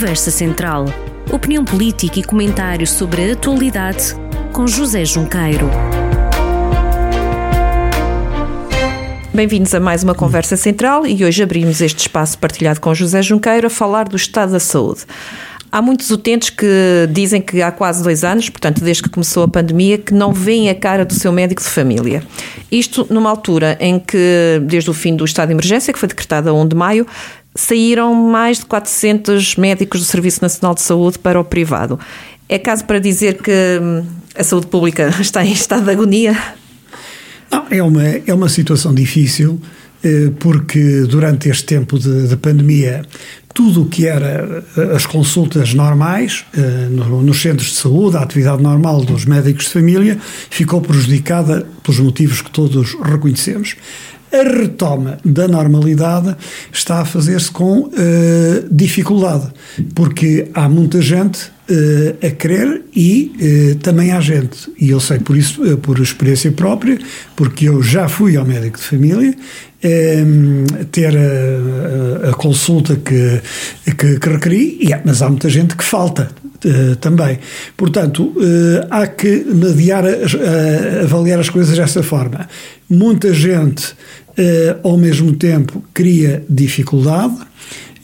Conversa Central. Opinião política e comentários sobre a atualidade com José Junqueiro. Bem-vindos a mais uma Conversa Central e hoje abrimos este espaço partilhado com José Junqueiro a falar do estado da saúde. Há muitos utentes que dizem que há quase dois anos, portanto, desde que começou a pandemia, que não veem a cara do seu médico de família. Isto numa altura em que, desde o fim do estado de emergência, que foi decretado a 1 de maio, saíram mais de 400 médicos do Serviço Nacional de Saúde para o privado. É caso para dizer que hum, a saúde pública está em estado de agonia? Não, é uma, é uma situação difícil, eh, porque durante este tempo de, de pandemia, tudo o que era eh, as consultas normais eh, nos centros de saúde, a atividade normal dos médicos de família, ficou prejudicada pelos motivos que todos reconhecemos a retoma da normalidade está a fazer-se com uh, dificuldade, porque há muita gente uh, a querer e uh, também há gente, e eu sei por isso, por experiência própria, porque eu já fui ao médico de família ter a, a, consulta que, que, que requeri, mas há muita gente que falta Uh, também. Portanto, uh, há que mediar, uh, avaliar as coisas desta forma. Muita gente eh, ao mesmo tempo cria dificuldade.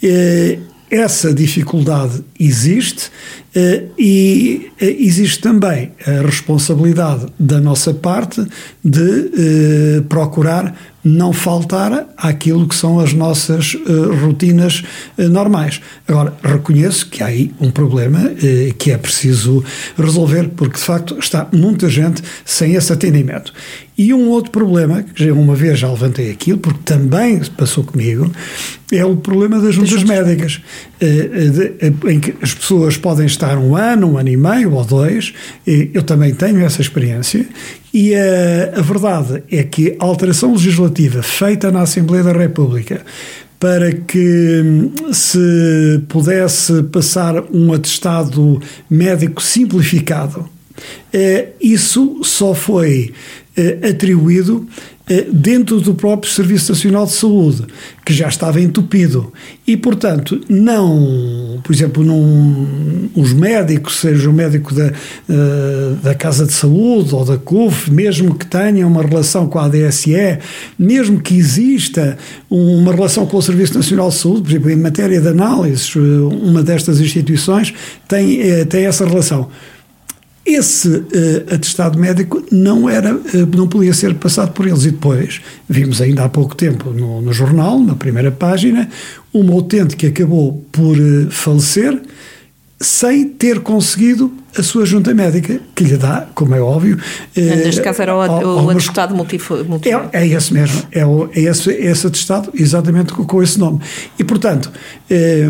Eh, essa dificuldade existe eh, e existe também a responsabilidade da nossa parte de procurar não faltar àquilo que são as nossas uh, rotinas uh, normais. Agora, reconheço que há aí um problema uh, que é preciso resolver, porque de facto está muita gente sem esse atendimento. E um outro problema, que já uma vez já levantei aquilo, porque também passou comigo, é o problema das juntas médicas, em que as pessoas podem estar um ano, um ano e meio ou dois, eu também tenho essa experiência, e a, a verdade é que a alteração legislativa feita na Assembleia da República para que hum, se pudesse passar um atestado médico simplificado, eh, isso só foi eh, atribuído eh, dentro do próprio Serviço Nacional de Saúde, que já estava entupido. E, portanto, não, por exemplo, num, os médicos, seja o médico da, uh, da Casa de Saúde ou da CUF, mesmo que tenham uma relação com a ADSE, mesmo que exista uma relação com o Serviço Nacional de Saúde, por exemplo, em matéria de análises, uma destas instituições tem, tem essa relação esse uh, atestado médico não era, uh, não podia ser passado por eles. E depois, vimos ainda há pouco tempo no, no jornal, na primeira página, uma utente que acabou por uh, falecer sem ter conseguido a sua junta médica, que lhe dá, como é óbvio. Neste caso era o, o, o atestado multif, É, é esse mesmo, é, o, é, esse, é esse atestado, exatamente com, com esse nome. E, portanto é,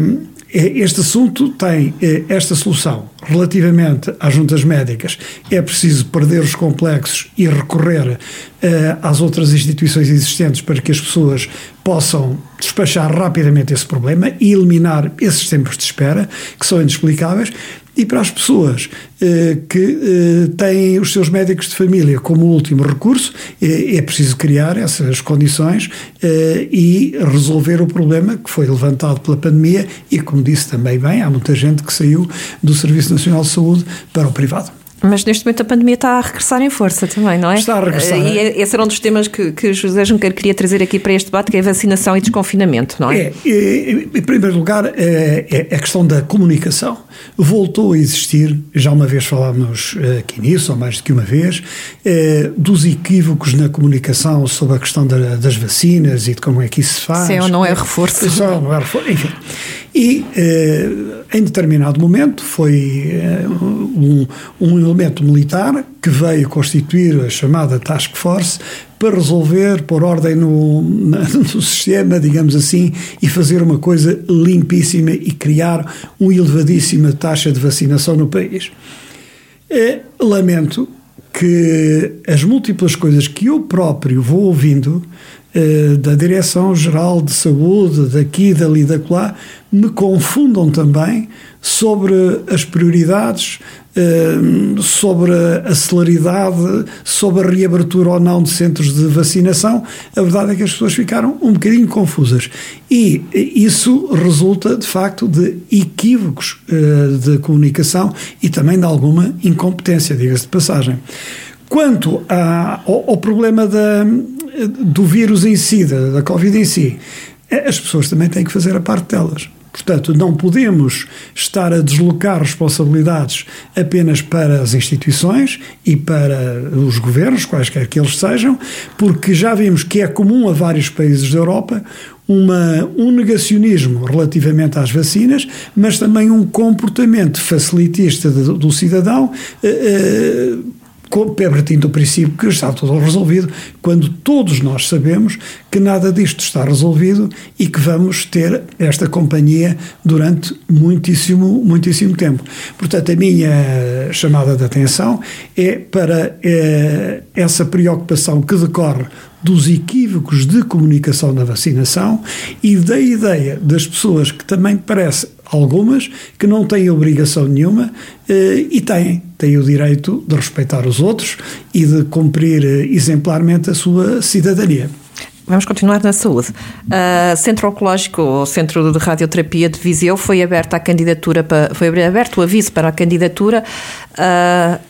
este assunto tem esta solução relativamente às juntas médicas. É preciso perder os complexos e recorrer é, às outras instituições existentes para que as pessoas possam despachar rapidamente esse problema e eliminar esses tempos de espera que são inexplicáveis e para as pessoas eh, que eh, têm os seus médicos de família como último recurso, eh, é preciso criar essas condições eh, e resolver o problema que foi levantado pela pandemia e, como disse também bem, há muita gente que saiu do Serviço Nacional de Saúde para o privado. Mas neste momento a pandemia está a regressar em força também, não é? Está a regressar. E é, esse era um dos temas que, que José Junqueiro queria trazer aqui para este debate, que é vacinação e desconfinamento, não é? é em primeiro lugar, é, é a questão da comunicação. Voltou a existir, já uma vez falámos eh, aqui nisso, ou mais do que uma vez, é, dos equívocos na comunicação sobre a questão da, das vacinas e de como é que isso se faz. Sim ou não é reforço. Sim ou não é reforço, enfim. E, eh, em determinado momento, foi eh, um, um elemento militar que veio constituir a chamada Task Force para resolver, pôr ordem no, no, sistema, digamos assim, e fazer uma coisa limpíssima e criar uma elevadíssima taxa de vacinação no país. É, lamento que as múltiplas coisas que eu próprio vou ouvindo eh, da Direção-Geral de Saúde, daqui, dali, da lá, me confundam também sobre as prioridades sobre a celeridade, sobre a reabertura ou não de centros de vacinação, a verdade é que as pessoas ficaram um bocadinho confusas. E isso resulta, de facto, de equívocos de comunicação e também de alguma incompetência, diga-se de passagem. Quanto a, ao, ao, problema da, do vírus em si, da, da Covid em si, as pessoas também têm que fazer a parte delas. Portanto, não podemos estar a deslocar responsabilidades apenas para as instituições e para os governos, quaisquer que eles sejam, porque já vimos que é comum a vários países da Europa uma, um negacionismo relativamente às vacinas, mas também um comportamento facilitista do, do cidadão. Eh, eh, partindo do princípio que está tudo resolvido, quando todos nós sabemos que nada disto está resolvido e que vamos ter esta companhia durante muitíssimo, muitíssimo tempo. Portanto, a minha chamada de atenção é para é, essa preocupação que decorre dos equívocos de comunicação na vacinação e da ideia das pessoas que também parece algumas que não têm obrigação nenhuma eh, e têm, têm o direito de respeitar os outros e de cumprir eh, exemplarmente a sua cidadania. Vamos continuar na saúde. Uh, Centro Oncológico, ou Centro de Radioterapia de Viseu, foi aberto a candidatura para, foi aberto o aviso para a candidatura. Uh,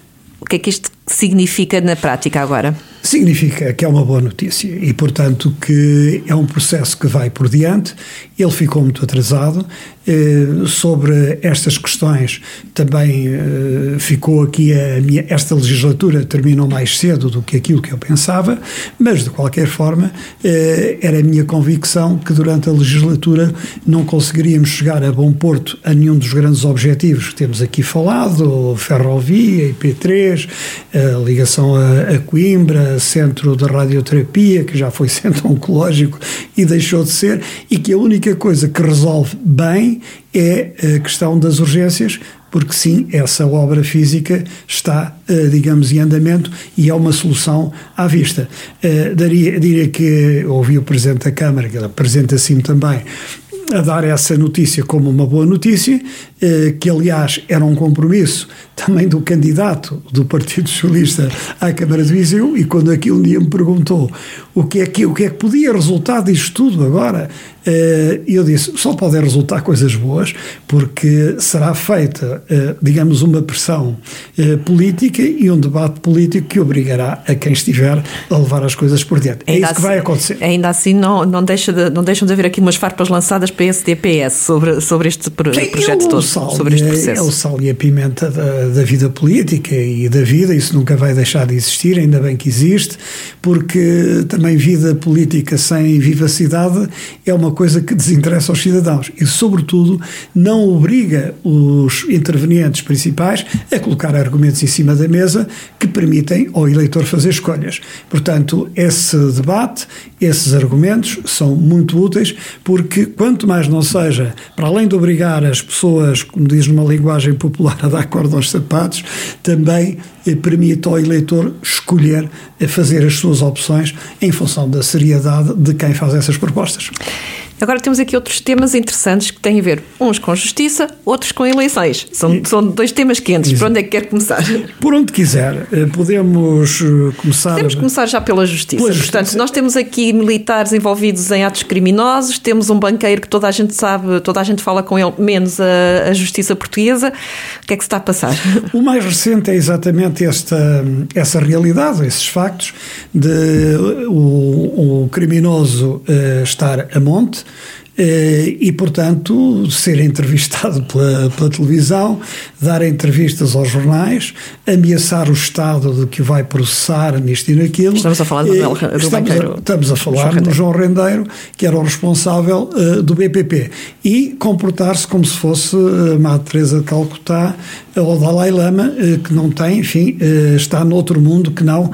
o que é que isto significa na prática agora? Significa que é uma boa notícia e, portanto, que é um processo que vai por diante. Ele ficou muito atrasado. Eh, sobre estas questões, também eh, ficou aqui a minha. Esta legislatura terminou mais cedo do que aquilo que eu pensava, mas, de qualquer forma, eh, era a minha convicção que durante a legislatura não conseguiríamos chegar a bom porto a nenhum dos grandes objetivos que temos aqui falado: ferrovia, IP3, a ligação a, a Coimbra, centro de radioterapia, que já foi centro oncológico e deixou de ser, e que a única coisa que resolve bem é a questão das urgências, porque sim, essa obra física está, eh, digamos, em andamento e é uma solução à vista. Eh, daria, diria que ouvi o Presidente da Câmara, que ele apresenta-se também, a dar essa notícia como uma boa notícia, que aliás era um compromisso também do candidato do Partido Socialista à Câmara de Viseu, e quando aqui um dia me perguntou o que é que, o que, é que podia resultar disto tudo agora, eh, eu disse, só podem resultar coisas boas, porque será feita, eh, digamos, uma pressão política e um debate político que obrigará a quem estiver a levar as coisas por diante. É ainda isso que vai assim, acontecer. Ainda assim, não, não, deixa de, não deixam de haver aqui umas farpas lançadas PSD-PS sobre, sobre este projeto todo sal, sobre este processo. É o sal e a pimenta da, da, vida política e da vida, isso nunca vai deixar de existir, ainda bem que existe, porque também vida política sem vivacidade é uma coisa que desinteressa aos cidadãos e, sobretudo, não obriga os intervenientes principais a colocar argumentos em cima da mesa que permitem ao eleitor fazer escolhas. Portanto, esse debate, esses argumentos são muito úteis porque quanto mais não seja, para além de obrigar as pessoas como diz numa linguagem popular, a dar corda aos sapatos, também eh, permite ao eleitor escolher eh, fazer as suas opções em função da seriedade de quem faz essas propostas. Agora temos aqui outros temas interessantes que têm a ver uns com justiça, outros com eleições. São, são dois temas quentes. Por onde é que quer começar? Por onde quiser. Eh, podemos eh, começar. Podemos começar já pela justiça. pela justiça. Portanto, nós temos aqui militares envolvidos em atos criminosos, temos um banqueiro que toda a gente sabe, toda a gente fala com ele, menos a, a justiça portuguesa. O que é que se está a passar? O mais recente é exatamente esta, essa realidade, esses factos de o, o criminoso uh, estar a monte eh, e, portanto, ser entrevistado pela, pela, televisão, dar entrevistas aos jornais, ameaçar o Estado de que vai processar nisto e naquilo. Estamos a falar do, Bel, do estamos, a, estamos a falar João do João Rendeiro, que era o responsável uh, do BPP, e comportar-se como se fosse a Madre Teresa de Calcutá ou Dalai Lama, uh, que não tem, enfim, uh, está noutro mundo que não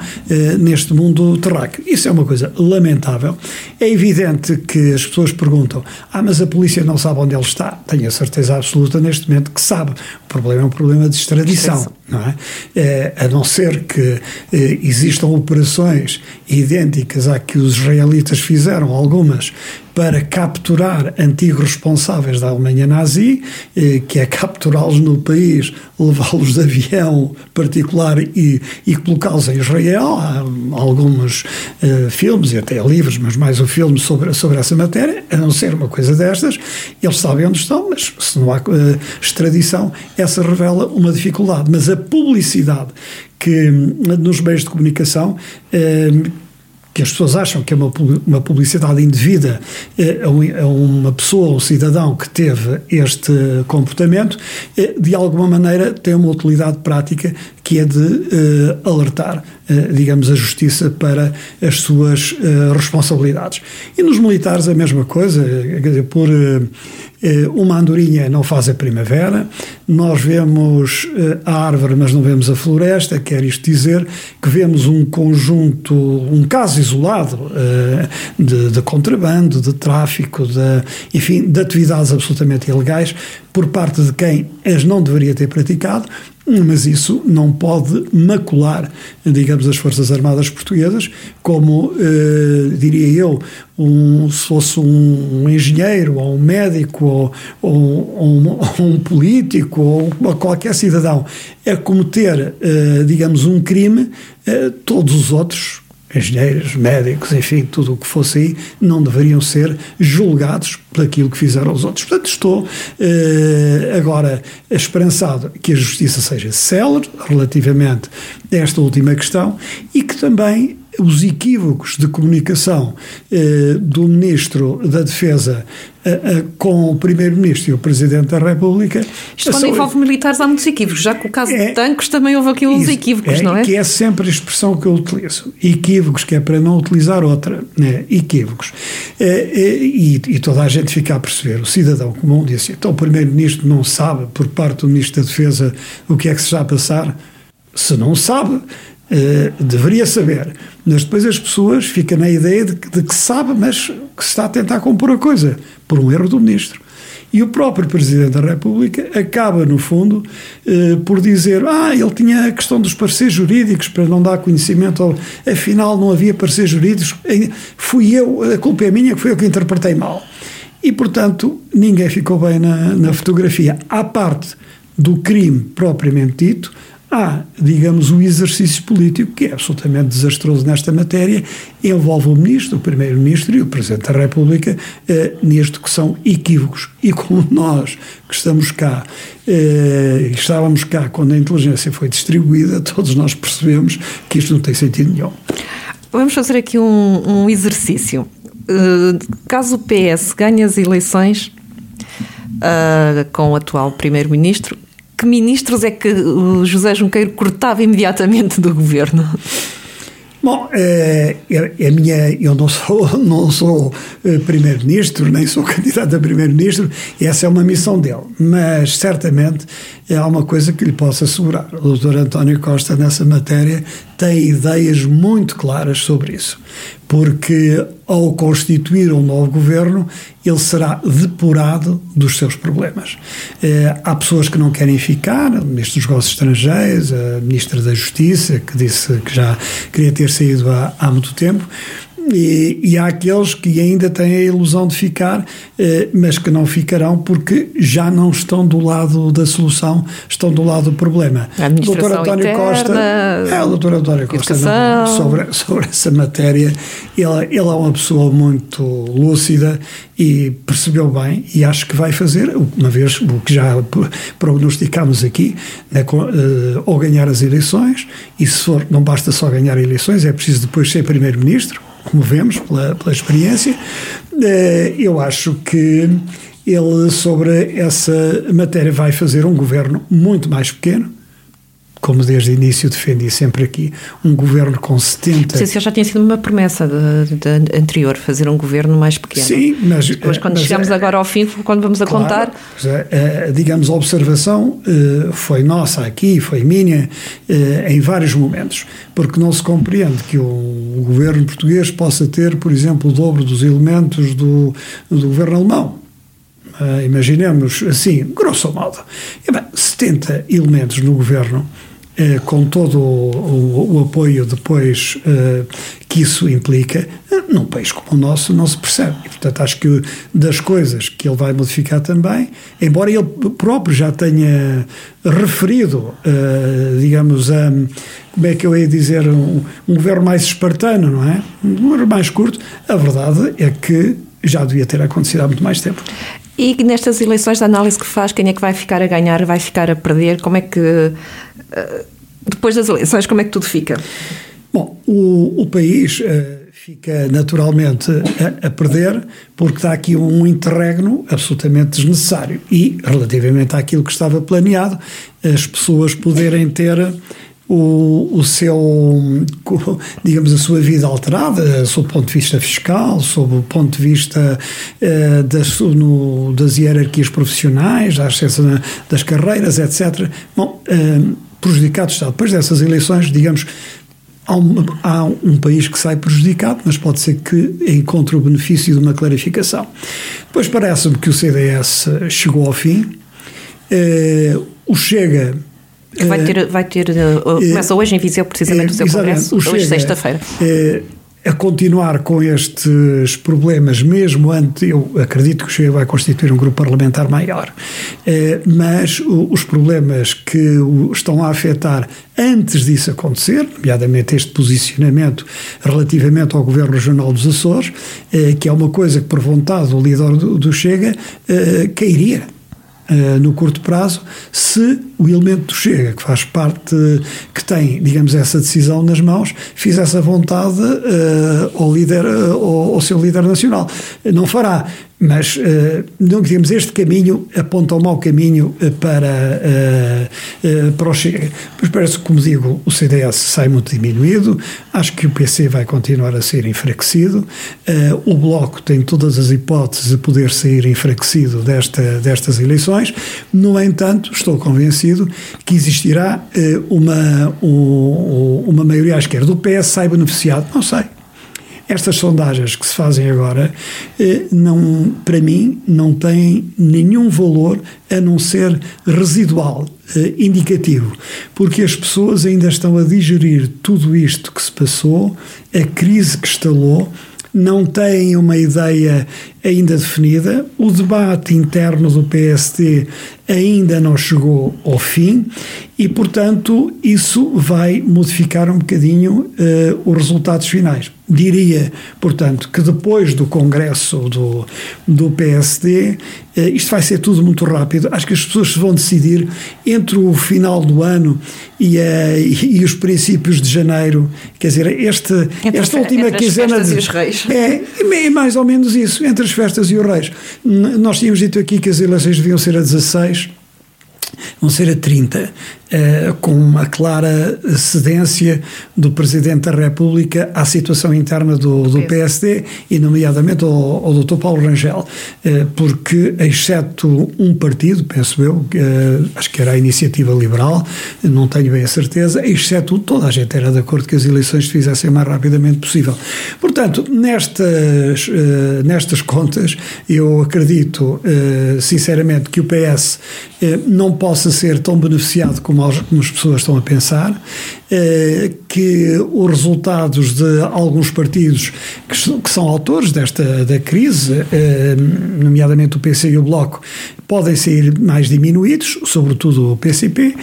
neste mundo terráqueo. Isso é uma coisa lamentável. É evidente que as pessoas perguntam ah, mas a polícia não sabe onde ele está. Tenho a certeza absoluta neste momento que sabe. O problema é um problema de extradição, não é? é? A não ser que eh, existam operações idênticas à que os israelitas fizeram, algumas, para capturar antigos responsáveis da Alemanha nazi, eh, que é capturá-los no país, levá-los de avião particular e, e colocá-los em Israel. Há alguns eh, filmes e até livros, mas mais um filme sobre, sobre essa matéria, a não ser uma coisa destas, eles sabem onde estão, mas se não há extradição, essa revela uma dificuldade. Mas a publicidade que nos meios de comunicação uh, que as pessoas acham que é uma, uma publicidade indevida eh, a uma pessoa, um cidadão que teve este comportamento, de alguma maneira tem uma utilidade prática que é de alertar, digamos, a justiça para as suas responsabilidades. E nos militares a mesma coisa, por eh, uma andorinha não faz a primavera, nós vemos a árvore, mas não vemos a floresta, quer isto dizer que vemos um conjunto, um caso isolado de, de contrabando, de tráfico, de, enfim, de atividades absolutamente ilegais por parte de quem as não deveria ter praticado, mas isso não pode macular, digamos, as Forças Armadas Portuguesas, como, eh, diria eu, um, se fosse um, engenheiro, ou um médico, ou, ou, ou, um, ou um, político, ou qualquer cidadão, é cometer, eh, digamos, um crime, eh, todos os outros engenheiros, médicos, enfim, tudo o que fosse aí, não deveriam ser julgados por aquilo que fizeram os outros. Portanto, estou eh, agora esperançado que a justiça seja célere relativamente a esta última questão e que também os equívocos de comunicação eh, do Ministro da Defesa eh, eh, com o Primeiro-Ministro e o Presidente da República. Isto quando envolve militares há muitos equívocos, já que o caso é, de tanques também houve aqui uns equívocos, é, não é? Que é sempre a expressão que eu utilizo. Equívocos, que é para não utilizar outra. Né? Equívocos. Eh, eh, e, e, toda a gente fica a perceber. O cidadão comum disse: então o Primeiro-Ministro não sabe, por parte do Ministro da Defesa, o que é que se está a passar? Se não sabe, Uh, deveria saber. Mas depois as pessoas ficam na ideia de, de, que sabe, mas que se está a tentar compor a coisa, por um erro do ministro. E o próprio Presidente da República acaba, no fundo, uh, por dizer: Ah, ele tinha a questão dos pareceres jurídicos para não dar conhecimento, ao, afinal não havia pareceres jurídicos, fui eu, a culpa é minha, que foi eu que interpretei mal. E, portanto, ninguém ficou bem na, na fotografia. À parte do crime propriamente dito, há, digamos, o exercício político que é absolutamente desastroso nesta matéria, envolve o Ministro, o Primeiro-Ministro e o Presidente da República eh, que são equívocos. E como nós que estamos cá, eh, estávamos cá quando a inteligência foi distribuída, todos nós percebemos que isto não tem sentido nenhum. Vamos fazer aqui um, um exercício. Uh, caso o PS ganhe as eleições uh, com o atual Primeiro-Ministro, que ministros é que o José Junqueiro cortava imediatamente do governo? Bom, é, é, minha, eu não sou, não sou eh, primeiro-ministro, nem sou candidato a primeiro-ministro, essa é uma missão dele. Mas certamente há uma coisa que lhe posso assegurar: o doutor António Costa, nessa matéria, tem ideias muito claras sobre isso. Porque ao constituir um novo governo, ele será depurado dos seus problemas. Eh, há pessoas que não querem ficar, o Ministro dos Negócios Estrangeiros, a Ministra da Justiça, que disse que já queria ter saído há, há muito tempo. E, e, há aqueles que ainda têm a ilusão de ficar, eh, mas que não ficarão porque já não estão do lado da solução, estão do lado do problema. A doutor António interna, Costa, é, o doutor António Costa não, sobre, sobre essa matéria, ele, ele é uma pessoa muito lúcida e percebeu bem e acho que vai fazer, uma vez o que já prognosticámos aqui, né, eh, ou ganhar as eleições, e se for, não basta só ganhar eleições, é preciso depois ser primeiro-ministro, como vemos pela, pela experiência, eh, eu acho que ele, sobre essa matéria, vai fazer um governo muito mais pequeno, como desde o início defendi sempre aqui, um governo com 70... Sim, já tinha sido uma promessa de, de anterior, fazer um governo mais pequeno. Sim, mas... Depois, quando mas, chegamos é, agora ao fim, quando vamos a claro, contar... É, digamos, a observação eh, foi nossa aqui, foi minha, eh, em vários momentos, porque não se compreende que o governo português possa ter, por exemplo, o dobro dos elementos do, do governo alemão uh, imaginemos assim, grosso modo, e bem, 70 elementos no governo eh, com todo o, o, o, apoio depois eh, que isso implica, eh, num país como o nosso não se percebe. E, portanto, acho que das coisas que ele vai modificar também, embora ele próprio já tenha referido, digamos, a, como é que eu ia dizer, um, um governo mais espartano, não é? Um governo mais curto, a verdade é que já devia ter acontecido há muito mais tempo. E nestas eleições, a análise que faz, quem é que vai ficar a ganhar, vai ficar a perder? Como é que, eh, depois das eleições, como é que tudo fica? Bom, o, o país uh, fica naturalmente a, a, perder porque está aqui um interregno absolutamente desnecessário. E, relativamente àquilo que estava planeado, as pessoas poderem ter o, o seu, digamos, a sua vida alterada, sob o ponto de vista fiscal, sob o ponto de vista uh, das, no, das hierarquias profissionais, da acesso das carreiras, etc. Bom, uh, prejudicado está. Depois dessas eleições, digamos, há um, há um, país que sai prejudicado, mas pode ser que encontre o benefício de uma clarificação. Depois parece-me que o CDS chegou ao fim. Uh, o Chega que vai ter, vai ter uh, começa hoje em Viseu precisamente o seu congresso, hoje sexta-feira. a continuar com estes problemas, mesmo antes, eu acredito que o Chega vai constituir um grupo parlamentar maior, mas os problemas que estão a afetar antes disso acontecer, nomeadamente este posicionamento relativamente ao Governo Regional dos Açores, que é uma coisa que, por vontade do líder do Chega, cairia no curto prazo, se o elemento do Chega, que faz parte, que tem, digamos, essa decisão nas mãos, fiz essa vontade uh, ao, líder, uh, ao, ao seu líder nacional. Não fará. Mas, uh, não digamos, este caminho aponta um mau caminho para, para o Chega. Mas parece que, como digo, o CDS sai muito diminuído, acho que o PC vai continuar a ser enfraquecido, o Bloco tem todas as hipóteses de poder sair enfraquecido desta, destas eleições, no entanto, estou convencido que existirá uma, uma maioria à esquerda. O PS sai beneficiado, não sei. Estas sondagens que se fazem agora, eh, não, para mim, não têm nenhum valor a não ser residual, eh, indicativo, porque as pessoas ainda estão a digerir tudo isto que se passou, a crise que estalou, não têm uma ideia ainda definida, o debate interno do PSD ainda não chegou ao fim e, portanto, isso vai modificar um bocadinho uh, os resultados finais. Diria, portanto, que depois do congresso do, do PSD, eh, isto vai ser tudo muito rápido. Acho que as pessoas se vão decidir entre o final do ano e, e, os princípios de janeiro. Quer dizer, este, entre esta última entre quinzena. De, e os reis. É, é mais ou menos isso, entre as festas e os reis. Nós tínhamos dito aqui que as eleições deviam ser a 16 vão ser a 30. Eh, com uma clara cedência do Presidente da República à situação interna do, do PSD e, nomeadamente, ao, ao Dr. Paulo Rangel, eh, porque, exceto um partido, penso eu, eh, acho que era a Iniciativa Liberal, não tenho bem a certeza, exceto toda a gente era de acordo que as eleições se fizessem o mais rapidamente possível. Portanto, nestas, nestas contas, eu acredito, sinceramente, que o PS não possa ser tão beneficiado como como as pessoas estão a pensar, eh, que os resultados de alguns partidos que, são autores desta da crise, eh, nomeadamente o PC e o Bloco, podem ser mais diminuídos, sobretudo o PCP,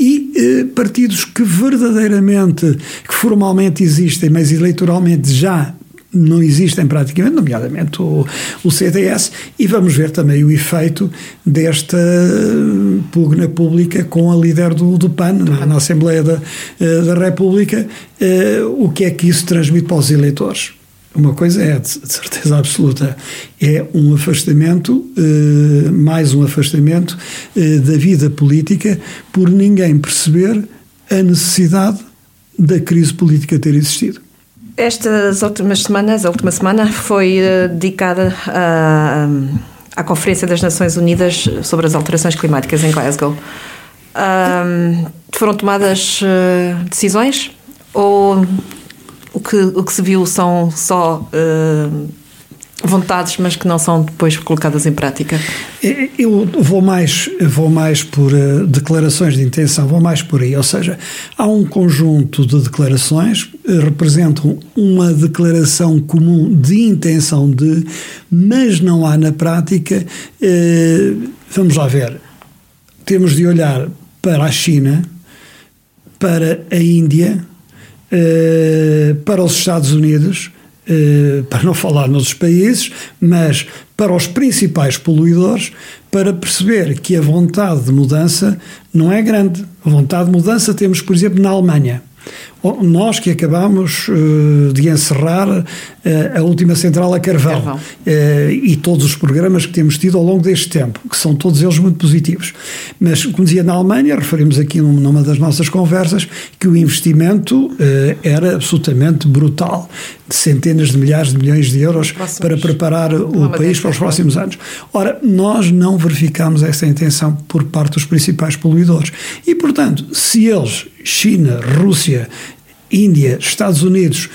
e eh, partidos que verdadeiramente, que formalmente existem, mas eleitoralmente já não existem praticamente, nomeadamente o, o CDS, e vamos ver também o efeito desta pugna pública com a líder do, do PAN na, na, Assembleia da, eh, da República, uh, o que é que isso transmite para os eleitores. Uma coisa é, de certeza absoluta, é um afastamento, mais um afastamento da vida política, por ninguém perceber a necessidade da crise política ter existido. Estas últimas semanas, a última semana foi uh, dedicada a, à Conferência das Nações Unidas sobre as Alterações Climáticas em Glasgow. Um, foram tomadas uh, decisões ou o que, o que se viu são só uh, vontades, mas que não são depois colocadas em prática? Eu vou mais, vou mais por uh, declarações de intenção, vou mais por aí. Ou seja, há um conjunto de declarações que uh, representam uma declaração comum de intenção de, mas não há na prática. Uh, vamos lá ver. Temos de olhar para a China, para a Índia, para os Estados Unidos eh, para não falar nos países, mas para os principais poluidores, para perceber que a vontade de mudança não é grande. A vontade de mudança temos, por exemplo, na Alemanha. Nós que acabamos uh, de encerrar uh, a última central a carvão, carvão. Uh, e todos os programas que temos tido ao longo deste tempo, que são todos eles muito positivos. Mas, como dizia na Alemanha, referimos aqui numa das nossas conversas, que o investimento era absolutamente brutal de centenas de milhares de milhões de euros Próximos. para preparar o país para os próximos anos. Ora, nós não verificamos essa intenção por parte dos principais poluidores. E, portanto, se eles, China, Rússia, Índia, Estados Unidos,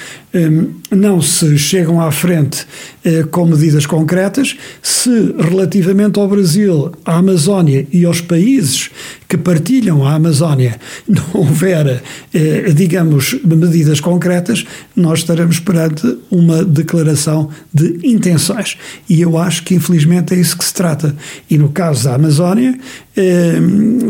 não se chegam à frente eh, com medidas concretas, se relativamente ao Brasil, à Amazónia e aos países que partilham a Amazónia não houver, eh, digamos, medidas concretas, nós estaremos perante uma declaração de intenções. E eu acho que, infelizmente, é isso que se trata. E no caso da Amazónia, eh,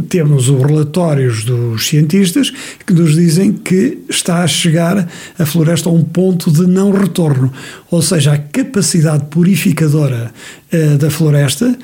temos os relatórios dos cientistas que nos dizem que está a chegar a floresta a um ponto de não retorno, ou seja, a capacidade purificadora uh, da floresta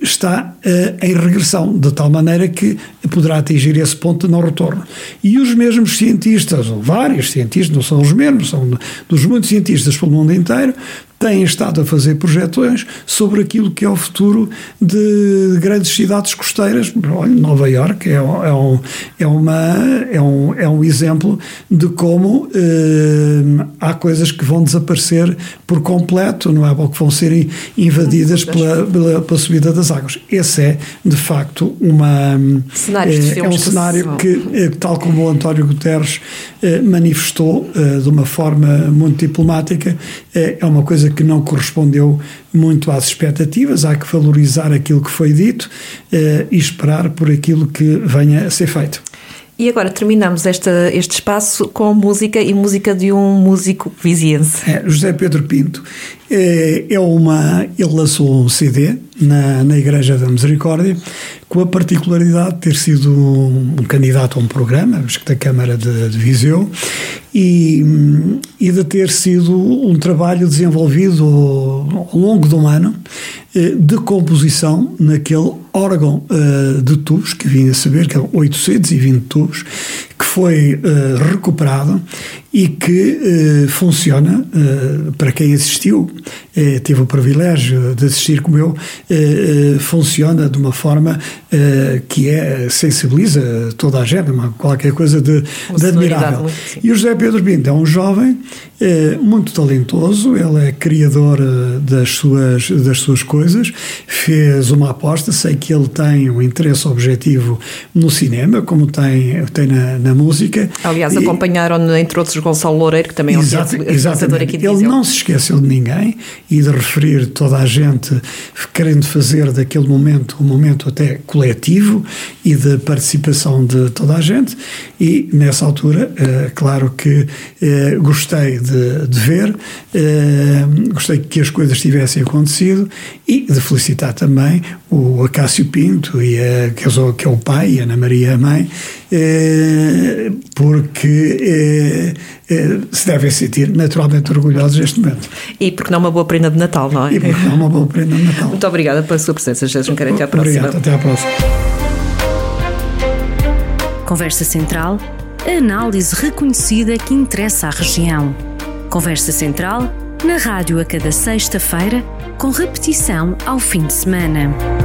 está uh, em regressão, de tal maneira que poderá atingir esse ponto de não retorno. E os mesmos cientistas, ou vários cientistas, não são os mesmos, são dos muitos cientistas pelo mundo inteiro, têm estado a fazer projeções sobre aquilo que é o futuro de grandes cidades costeiras. Olha, Nova York é, é, um, é, uma, é, um, é um exemplo de como eh, há coisas que vão desaparecer por completo, não é? Ou que vão ser invadidas pela, pela, pela subida das águas. Esse é, de facto, uma, é, é um cenário que, eh, tal como o António Guterres eh, manifestou de uma forma muito diplomática, é uma coisa que não correspondeu muito às expectativas, há que valorizar aquilo que foi dito e esperar por aquilo que venha a ser feito. E agora terminamos esta, este espaço com música e música de um músico viziense. É, José Pedro Pinto. É, é, uma, ele lançou um CD na, na Igreja da Misericórdia, com a particularidade de ter sido um, um candidato a um programa, acho que da Câmara de, de Viseu, e, e de ter sido um trabalho desenvolvido ao longo de um ano eh, de composição naquele órgão uh, de tubos, que vinha a saber que eram 820 tubos, foi uh, recuperado e que uh, funciona, para quem assistiu, teve o privilégio de assistir como eu, funciona de uma forma que é, sensibiliza toda a gente, uma, qualquer coisa de, de admirável. e o José Pedro Pinto é um jovem muito talentoso, ele é criador das suas, das suas coisas, fez uma aposta, sei que ele tem um interesse objetivo no cinema, como tem, tem na, na música. Aliás, acompanharam, entre outros, Gonçalo Loureiro, que também é um realizador aqui de Ele não se esqueceu de ninguém e de referir toda a gente querendo fazer daquele momento um momento até coletivo e de participação de toda a gente e nessa altura, é, claro que é, gostei de, de ver, é, gostei que as coisas tivessem acontecido e de felicitar também o Acácio Pinto, e a, que, é, que é o pai, e a Ana Maria a mãe, porque eh, eh, se devem sentir naturalmente orgulhosos neste momento. E porque não é uma boa prenda de Natal, não é? E porque não é uma boa prenda de Natal. Muito obrigada pela sua presença, Jesus Junqueira. Até à próxima. Obrigado, até à próxima. Conversa Central, a análise reconhecida que interessa à região. Conversa Central, na rádio a cada sexta-feira, com repetição ao fim de semana.